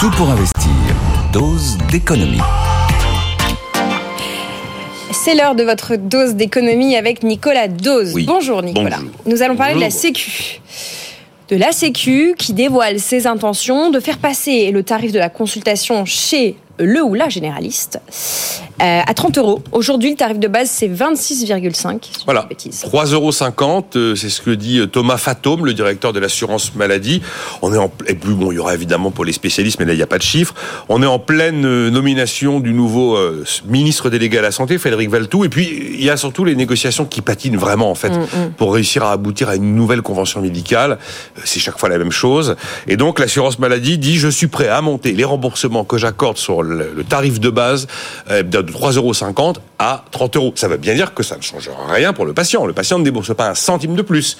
Tout pour investir. Dose d'économie. C'est l'heure de votre dose d'économie avec Nicolas Dose. Oui. Bonjour Nicolas. Bonjour. Nous allons parler de la. Sécu. De la Sécu qui dévoile ses intentions de faire passer le tarif de la consultation chez le ou la généraliste euh, à 30 euros. Aujourd'hui, le tarif de base, c'est 26,5. si je dis Voilà, pas de bêtises. 3,50 euros, euh, c'est ce que dit euh, Thomas Fatome, le directeur de l'assurance maladie. On est en et puis bon, il y aura évidemment pour les spécialistes, mais là il n'y a pas de chiffres. On est en pleine nomination du nouveau euh, ministre délégué à la santé, Frédéric Valtou, et puis il y a surtout les négociations qui patinent vraiment en fait pour réussir à aboutir à une nouvelle convention médicale. C'est chaque fois la même chose. Et donc l'assurance maladie dit je suis prêt à monter les remboursements que j'accorde sur le, tarif de base euh, de 3,50 euros à 30 euros. Ça veut bien dire que ça ne change rien pour le patient. Le patient ne débourse pas un centime de plus.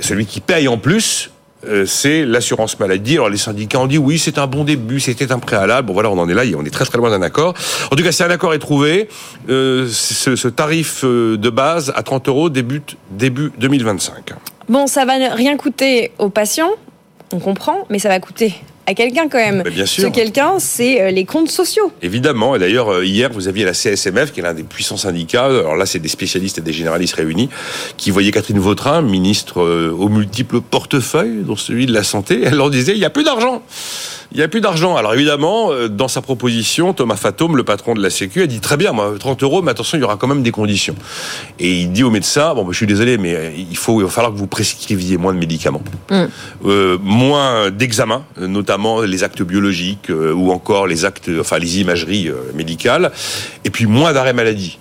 Celui qui paye en plus, euh, c'est l'assurance maladie. Alors les syndicats ont dit oui, c'est un bon début, c'était un préalable. Bon voilà, on en est là, on est très très loin d'un accord. En tout cas, si un accord est trouvé, euh, ce, tarif de base à 30 euros débute début 2025. Bon, ça va rien coûter aux patients, on comprend, mais ça va coûter à quelqu'un quand même. Mais bien sûr. Ce quelqu'un, c'est euh, les comptes sociaux. Évidemment, et d'ailleurs euh, hier vous aviez la CSMF qui est l'un des puissants syndicats. Alors là c'est des spécialistes et des généralistes réunis qui voyaient Catherine Vautrin, ministre euh, aux multiples portefeuilles, dont celui de la santé. Elle leur disait il y a plus d'argent. Il n'y a plus d'argent. Alors évidemment, dans sa proposition, Thomas Fatome, le patron de la Sécu, a dit très bien, moi, 30 euros, mais attention, il y aura quand même des conditions. Et il dit au médecin, bon, bah, je suis désolé, mais il faut, il va falloir que vous prescriviez moins de médicaments, Euh, moins d'examens, euh, notamment les actes biologiques euh, ou encore les actes, enfin les imageries euh, médicales, et puis moins d'arrêt maladie.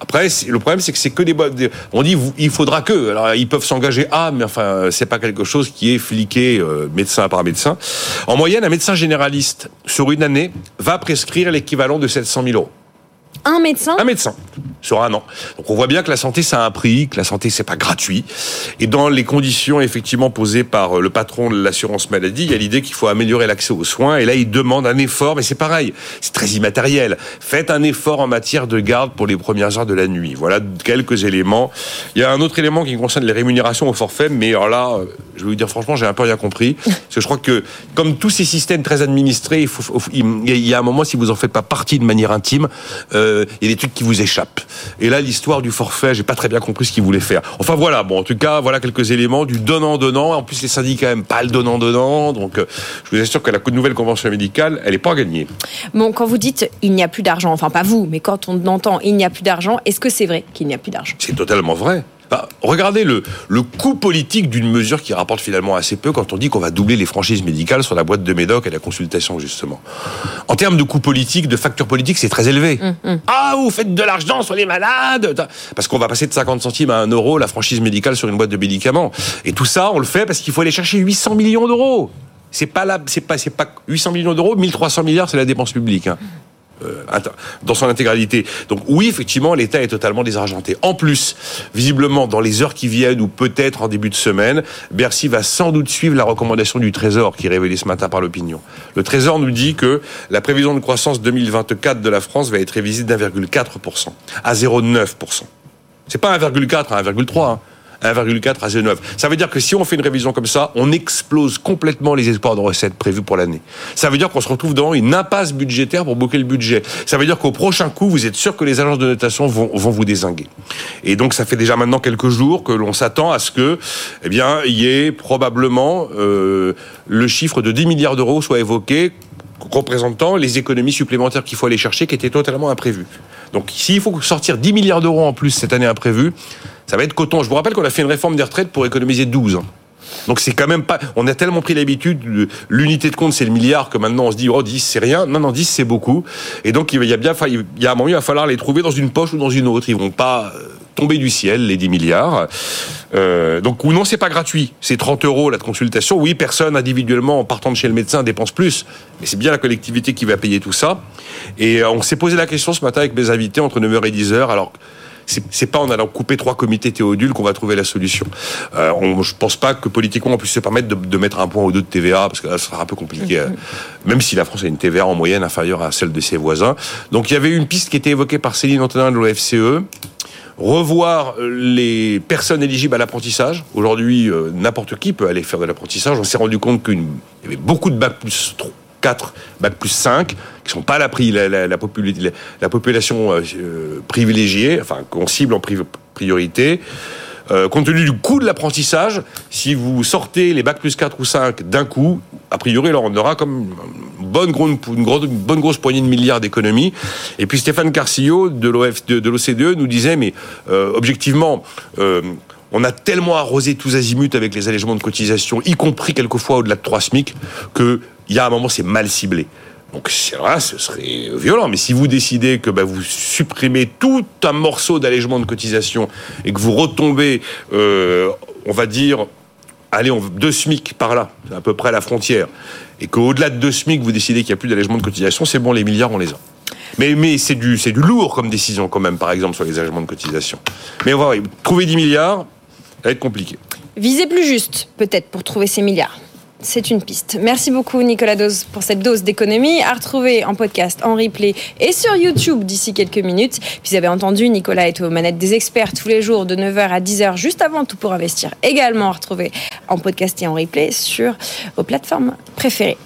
Après, le problème, c'est que c'est que des boîtes. On dit, il faudra que. Alors, ils peuvent s'engager à, mais enfin, c'est pas quelque chose qui est fliqué euh, médecin par médecin. En moyenne, un médecin généraliste, sur une année, va prescrire l'équivalent de 700 000 euros. Un médecin? Un médecin sur un an. Donc on voit bien que la santé ça a un prix, que la santé c'est pas gratuit. Et dans les conditions effectivement posées par euh, le patron de l'assurance maladie, il y a l'idée qu'il faut améliorer l'accès aux soins. Et là il demande un effort, mais c'est pareil, c'est très immatériel. Faites un effort en matière de garde pour les premières heures de la nuit. Voilà quelques éléments. Il y a un autre élément qui concerne les rémunérations au forfait, mais alors là, euh, je vais vous dire franchement, j'ai un peu rien compris. Parce que je crois que comme tous ces systèmes très administrés, il, faut, faut- il y a un moment si vous en faites pas partie de manière intime, euh, il y a des trucs qui vous échappent. Et là, l'histoire du forfait, j'ai pas très bien compris ce qu'il voulait faire. Enfin voilà, bon, en tout cas, voilà quelques éléments du donnant-donnant. En plus, les syndicats aiment pas le donnant-donnant. Donc, euh, je vous assure que la nouvelle convention médicale, elle est pas gagnée. Bon, quand vous dites il n'y a plus d'argent, enfin pas vous, mais quand on entend il n'y a plus d'argent, est-ce que c'est vrai qu'il n'y a plus d'argent? C'est totalement vrai. Bah, regardez le, le coût politique d'une mesure qui rapporte finalement assez peu quand on dit qu'on va doubler les franchises médicales sur la boîte de Médoc et la consultation, justement. En termes de coût politique, de facture politique, c'est très élevé. Ah, vous faites de l'argent sur les malades Parce qu'on va passer de 50 centimes à 1 euro la franchise médicale sur une boîte de médicaments. Et tout ça, on le fait parce qu'il faut aller chercher 800 millions d'euros. C'est pas là, c'est pas, c'est pas 800 millions d'euros, 1300 milliards, c'est la dépense publique. hein dans son intégralité. Donc oui, effectivement, l'État est totalement désargenté. En plus, visiblement, dans les heures qui viennent ou peut-être en début de semaine, Bercy va sans doute suivre la recommandation du Trésor qui est révélée ce matin par l'opinion. Le Trésor nous dit que la prévision de croissance 2024 de la France va être révisée d'1,4% à 0,9%. C'est pas 1,4 à 1,3. hein. 1,4 à 0,9. Ça veut dire que si on fait une révision comme ça, on explose complètement les espoirs de recettes prévus pour l'année. Ça veut dire qu'on se retrouve dans une impasse budgétaire pour boucler le budget. Ça veut dire qu'au prochain coup, vous êtes sûr que les agences de notation vont, vont vous désinguer. Et donc, ça fait déjà maintenant quelques jours que l'on s'attend à ce que, eh bien, il y ait probablement euh, le chiffre de 10 milliards d'euros soit évoqué représentant les économies supplémentaires qu'il faut aller chercher qui étaient totalement imprévues. Donc s'il faut sortir 10 milliards d'euros en plus cette année imprévue, ça va être coton. Je vous rappelle qu'on a fait une réforme des retraites pour économiser 12 ans. Donc c'est quand même pas. On a tellement pris l'habitude, de- l'unité de compte c'est le milliard que maintenant on se dit oh 10 c'est rien. Non non 10 c'est beaucoup. Et donc il y a bien, il y a un moment il va falloir les trouver dans une poche ou dans une autre. Ils vont pas tomber du ciel les 10 milliards. Euh, donc ou non c'est pas gratuit. C'est 30 euros la consultation. Oui personne individuellement en partant de chez le médecin dépense plus, mais c'est bien la collectivité qui va payer tout ça. Et euh, on s'est posé la question ce matin avec mes invités entre 9h et 10h. Alors c'est pas en allant couper trois comités théodules qu'on va trouver la solution. Euh, on, je pense pas que politiquement on puisse se permettre de, de mettre un point ou deux de TVA parce que là, ce sera un peu compliqué. euh, Même si la France a une TVA en moyenne inférieure à celle de ses voisins. Donc il y avait une piste qui était évoquée par Céline Antonin de l'OFCE revoir euh, les personnes éligibles à l'apprentissage. Aujourd'hui, euh, n'importe qui peut aller faire de l'apprentissage. On s'est rendu compte qu'il y avait beaucoup de bac plus 3 4, bac plus 5, qui sont pas la, la population euh, privilégiée, enfin qu'on cible en priorité. Euh, compte tenu du coût de l'apprentissage, si vous sortez les bacs plus 4 ou 5 d'un coup, a priori, alors on aura comme une bonne, grosse poignée de milliards d'économies. Et puis Stéphane Carcillo de l'OCDE de, l'OCDE nous disait, mais euh, objectivement, euh, on a tellement arrosé tous azimuts avec les allègements de cotisation, y compris quelquefois au-delà de 3 SMIC, qu'il y a un moment, c'est mal ciblé. Donc vrai, ce serait violent. Mais si vous décidez que bah, vous supprimez tout un morceau d'allègement de cotisation et que vous retombez, euh, on va dire, allez, on, deux SMIC par là, à peu près la frontière, et qu'au-delà de deux SMIC, vous décidez qu'il n'y a plus d'allègement de cotisation, c'est bon, les milliards, on les a. Mais, c'est du, du lourd comme décision quand même, par exemple, sur les allègements de cotisation. Mais on va voir, trouver 10 milliards, ça va être compliqué. Visez plus juste, peut-être, pour trouver ces milliards c'est une piste. Merci beaucoup Nicolas Dose pour cette dose d'économie à retrouver en podcast, en replay et sur YouTube d'ici quelques minutes. Puis vous avez entendu, Nicolas est aux manettes des experts tous les jours de 9h à 10h juste avant tout pour investir. Également à retrouver en podcast et en replay sur vos plateformes préférées.